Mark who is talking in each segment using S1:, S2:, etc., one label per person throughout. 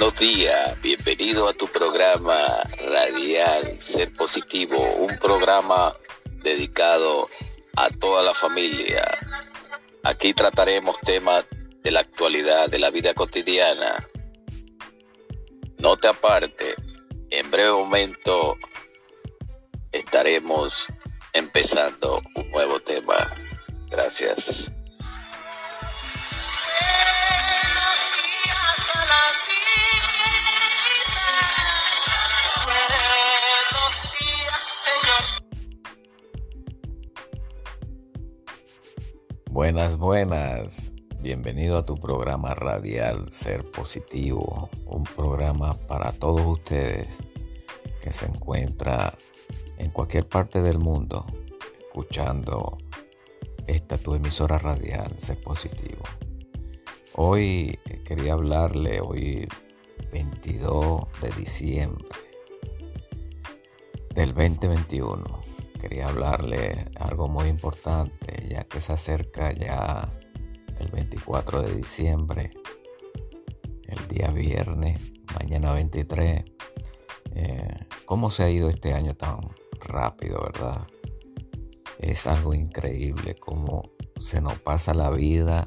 S1: Buenos días, bienvenido a tu programa radial Ser Positivo, un programa dedicado a toda la familia. Aquí trataremos temas de la actualidad, de la vida cotidiana. No te aparte, en breve momento estaremos empezando un nuevo tema. Gracias.
S2: Buenas, buenas. Bienvenido a tu programa radial Ser Positivo, un programa para todos ustedes que se encuentra en cualquier parte del mundo escuchando esta tu emisora radial Ser Positivo. Hoy quería hablarle, hoy 22 de diciembre del 2021 quería hablarle algo muy importante, ya que se acerca ya el 24 de diciembre, el día viernes, mañana 23. Eh, ¿Cómo se ha ido este año tan rápido, verdad? Es algo increíble cómo se nos pasa la vida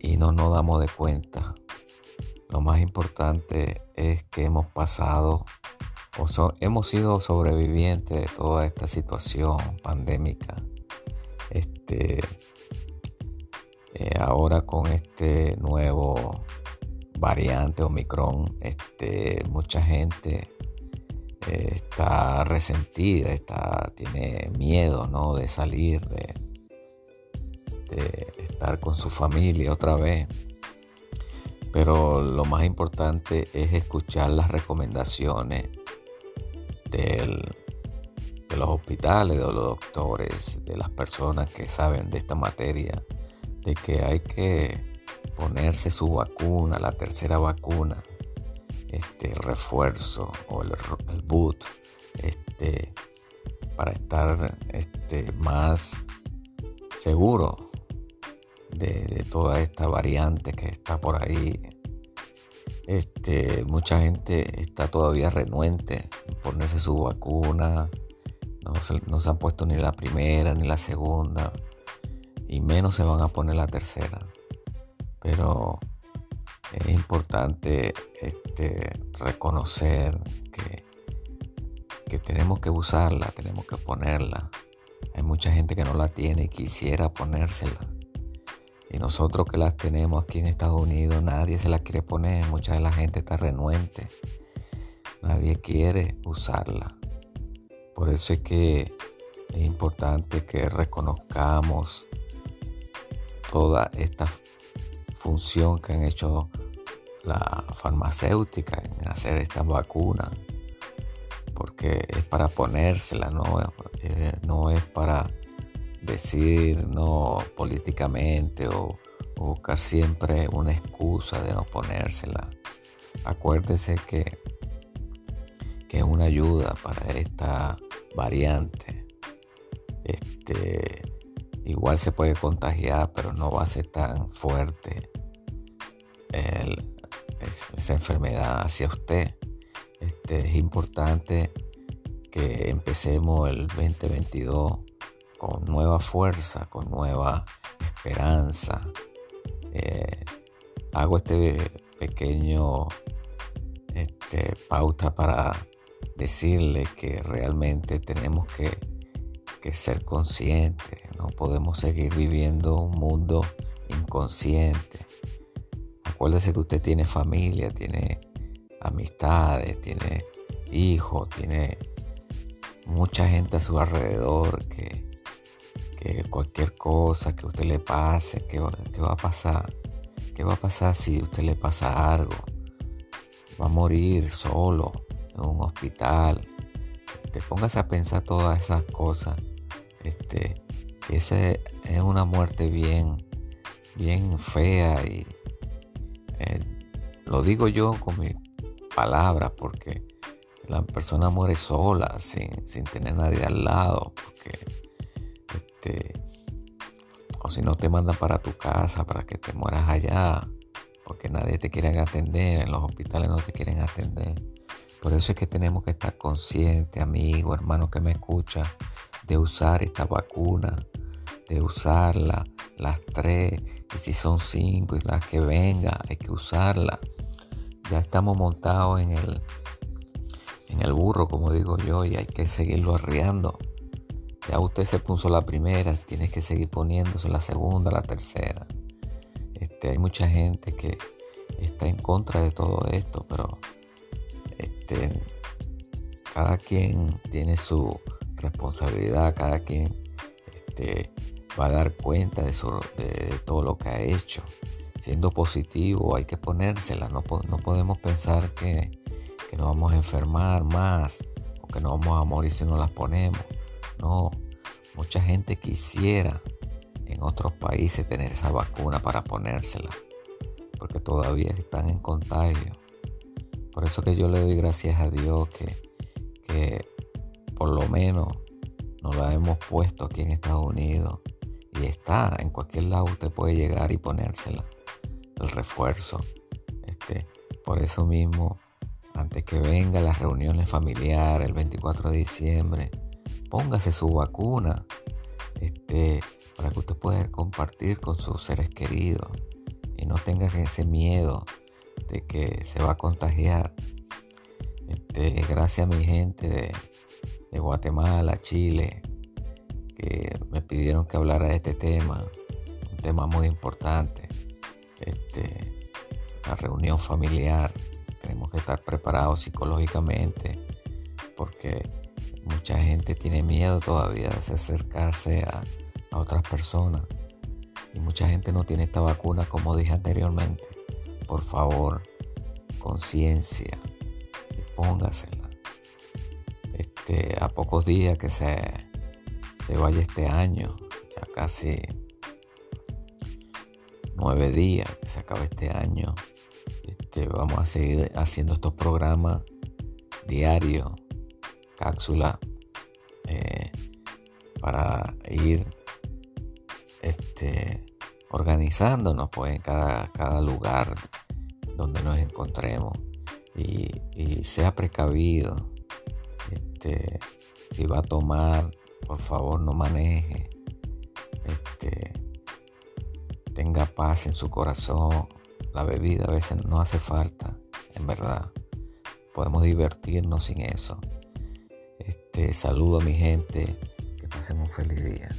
S2: y no nos damos de cuenta. Lo más importante es que hemos pasado hemos sido sobrevivientes de toda esta situación pandémica. Este, eh, ahora con este nuevo variante Omicron, este, mucha gente eh, está resentida, está, tiene miedo ¿no? de salir, de, de estar con su familia otra vez. Pero lo más importante es escuchar las recomendaciones de los hospitales, de los doctores, de las personas que saben de esta materia, de que hay que ponerse su vacuna, la tercera vacuna, este refuerzo o el, boot, este, para estar este, más seguro de, de toda esta variante que está por ahí este, mucha gente está todavía renuente en ponerse su vacuna. No se, han puesto ni la primera ni la segunda. Y menos se van a poner la tercera. Pero es importante este, reconocer que, que tenemos que usarla, tenemos que ponerla. Hay mucha gente que no la tiene y quisiera ponérsela. Y nosotros que las tenemos aquí en Estados Unidos, nadie se las quiere poner. Mucha de la gente está renuente. Nadie quiere usarla. Por eso es que es importante que reconozcamos toda esta función que han hecho la farmacéutica en hacer estas vacunas. Porque es para ponérsela, no, eh, no es para decir no políticamente o, buscar siempre una excusa de no ponérsela. Acuérdese que, que es una ayuda para esta variante. Este, igual se puede contagiar, pero no va a ser tan fuerte esa enfermedad hacia usted. Este, es importante que empecemos el 2022 con nueva fuerza, con nueva esperanza. Eh, hago este pequeño este, pauta para decirle que realmente tenemos que, que ser conscientes. No podemos seguir viviendo un mundo inconsciente. Acuérdese que usted tiene familia, tiene amistades, tiene hijos, tiene mucha gente a su alrededor que, cualquier cosa que usted le pase, ¿qué va, a pasar? ¿Qué va a pasar si usted le pasa algo? Va a morir solo en un hospital. Te pongas a pensar todas esas cosas. Este, que esa es una muerte bien, bien fea y eh, lo digo yo con mis palabras porque la persona muere sola sin, sin tener nadie al lado este, o si no te mandan para tu casa para que te mueras allá. porque nadie te quiere atender, en los hospitales no te quieren atender. Por eso es que tenemos que estar conscientes, amigo, hermano que me escucha, de usar esta vacuna, de usarla, las tres, y si son cinco y las que venga, hay que usarla. Ya estamos montados en el, en el burro, como digo yo, y hay que seguirlo arriando. Ya usted se puso la primera, tiene que seguir poniéndose la segunda, la tercera. Este, hay mucha gente que está en contra de todo esto, pero este, cada quien tiene su responsabilidad, cada quien este, va a dar cuenta de, de, todo lo que ha hecho. Siendo positivo hay que ponérsela, no, no podemos pensar que, que nos vamos a enfermar más o que nos vamos a morir si no las ponemos. No, mucha gente quisiera en otros países tener esa vacuna para ponérsela, porque todavía están en contagio. Por eso que yo le doy gracias a Dios que, que por lo menos nos la hemos puesto aquí en Estados Unidos y está en cualquier lado usted puede llegar y ponérsela el refuerzo este por eso mismo antes que venga las reuniones familiares el 24 de diciembre póngase su vacuna este para que usted pueda compartir con sus seres queridos y no tenga ese miedo de que se va a contagiar este gracias a mi gente de, Guatemala Chile que me pidieron que hablara de este tema, un tema muy importante, este, la reunión familiar. Tenemos que estar preparados psicológicamente porque mucha gente tiene miedo todavía de acercarse a, otras personas y mucha gente no tiene esta vacuna como dije anteriormente. Por favor, conciencia y póngasela. Este, a pocos días que se se vaya este año, ya casi nueve días que se acaba este año. Este, vamos a seguir haciendo estos programas diarios, cápsula, eh, para ir este, organizándonos pues, en cada, cada lugar donde nos encontremos y, sea precavido. Este, si va a tomar por favor no maneje. Este, tenga paz en su corazón. La bebida a veces no hace falta, en verdad. Podemos divertirnos sin eso. Este, saludo a mi gente. Que pasen un feliz día.